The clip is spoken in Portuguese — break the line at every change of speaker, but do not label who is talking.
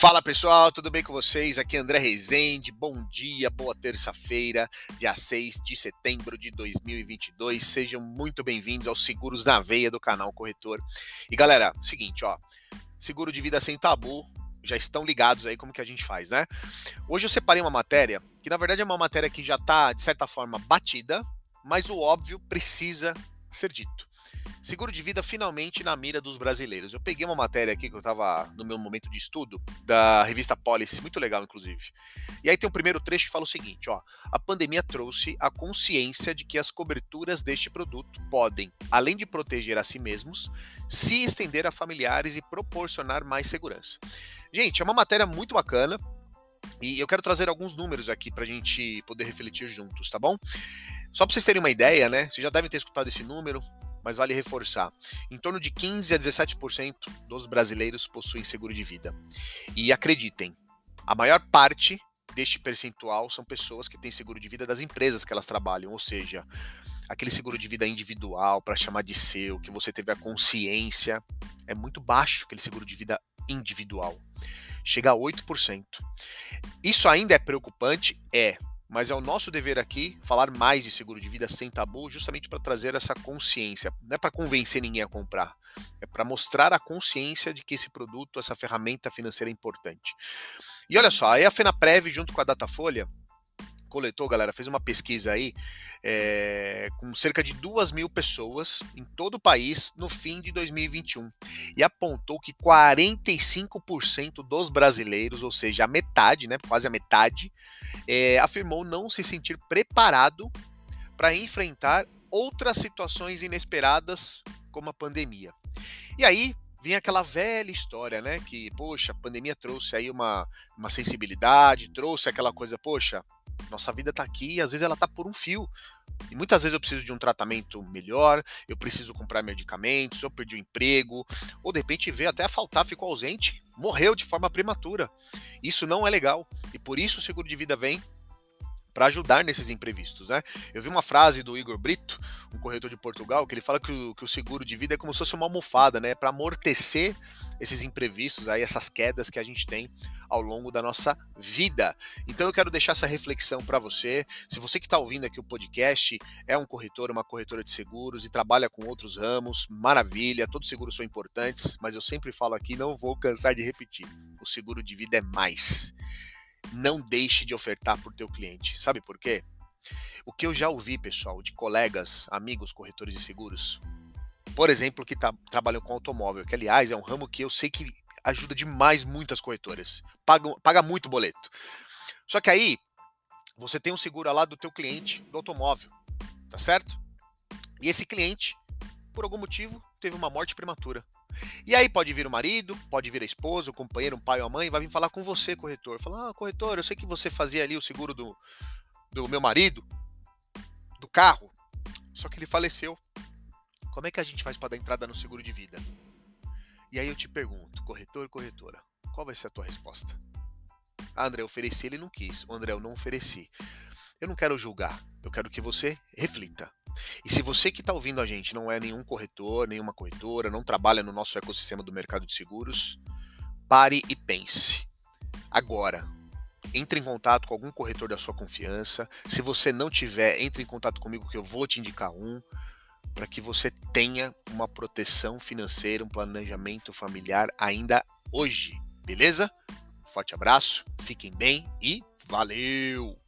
Fala pessoal, tudo bem com vocês? Aqui é André Rezende, bom dia, boa terça-feira, dia 6 de setembro de 2022. Sejam muito bem-vindos aos Seguros na Veia do canal Corretor. E galera, seguinte, ó, seguro de vida sem tabu, já estão ligados aí como que a gente faz, né? Hoje eu separei uma matéria que na verdade é uma matéria que já está de certa forma batida, mas o óbvio precisa ser dito. Seguro de vida finalmente na mira dos brasileiros. Eu peguei uma matéria aqui que eu estava no meu momento de estudo, da revista Policy, muito legal, inclusive. E aí tem um primeiro trecho que fala o seguinte: ó, a pandemia trouxe a consciência de que as coberturas deste produto podem, além de proteger a si mesmos, se estender a familiares e proporcionar mais segurança. Gente, é uma matéria muito bacana. E eu quero trazer alguns números aqui para a gente poder refletir juntos, tá bom? Só para vocês terem uma ideia, né? Vocês já devem ter escutado esse número mas vale reforçar. Em torno de 15 a 17% dos brasileiros possuem seguro de vida. E acreditem, a maior parte deste percentual são pessoas que têm seguro de vida das empresas que elas trabalham, ou seja, aquele seguro de vida individual para chamar de seu, que você teve a consciência, é muito baixo aquele seguro de vida individual. Chega a 8%. Isso ainda é preocupante? É, mas é o nosso dever aqui falar mais de seguro de vida sem tabu, justamente para trazer essa consciência. Não é para convencer ninguém a comprar, é para mostrar a consciência de que esse produto, essa ferramenta financeira é importante. E olha só, aí a FenaPrev, junto com a Datafolha, coletou, galera, fez uma pesquisa aí é, com cerca de duas mil pessoas em todo o país no fim de 2021 e apontou que 45% dos brasileiros, ou seja, a metade, né, quase a metade, é, afirmou não se sentir preparado para enfrentar outras situações inesperadas como a pandemia. E aí vem aquela velha história, né? Que, poxa, a pandemia trouxe aí uma, uma sensibilidade, trouxe aquela coisa, poxa, nossa vida está aqui e às vezes ela está por um fio. E muitas vezes eu preciso de um tratamento melhor, eu preciso comprar medicamentos, eu perdi o emprego, ou de repente veio até a faltar, ficou ausente, morreu de forma prematura. Isso não é legal. E por isso o seguro de vida vem para ajudar nesses imprevistos, né? Eu vi uma frase do Igor Brito, um corretor de Portugal, que ele fala que o, que o seguro de vida é como se fosse uma almofada, né? Para amortecer esses imprevistos, aí essas quedas que a gente tem ao longo da nossa vida. Então eu quero deixar essa reflexão para você. Se você que está ouvindo aqui o podcast é um corretor, uma corretora de seguros e trabalha com outros ramos, maravilha, todos os seguros são importantes, mas eu sempre falo aqui, não vou cansar de repetir, o seguro de vida é mais. Não deixe de ofertar para o teu cliente. Sabe por quê? O que eu já ouvi, pessoal, de colegas, amigos corretores de seguros, por exemplo, que tá, trabalham com automóvel, que aliás é um ramo que eu sei que ajuda demais muitas corretoras. Paga, muito boleto. Só que aí você tem um seguro lá do teu cliente do automóvel, tá certo? E esse cliente, por algum motivo, teve uma morte prematura. E aí pode vir o marido, pode vir a esposa, o companheiro, um pai ou a mãe, vai vir falar com você, corretor. Falar, ah, corretor, eu sei que você fazia ali o seguro do, do meu marido, do carro, só que ele faleceu. Como é que a gente faz para dar entrada no seguro de vida? E aí eu te pergunto, corretor, corretora, qual vai ser a tua resposta? Ah, André, eu ofereci, ele não quis. O André, eu não ofereci. Eu não quero julgar, eu quero que você reflita. E se você que está ouvindo a gente não é nenhum corretor, nenhuma corretora, não trabalha no nosso ecossistema do mercado de seguros, pare e pense. Agora, entre em contato com algum corretor da sua confiança. Se você não tiver, entre em contato comigo que eu vou te indicar um para que você tenha uma proteção financeira, um planejamento familiar ainda hoje, beleza? Forte abraço, fiquem bem e valeu!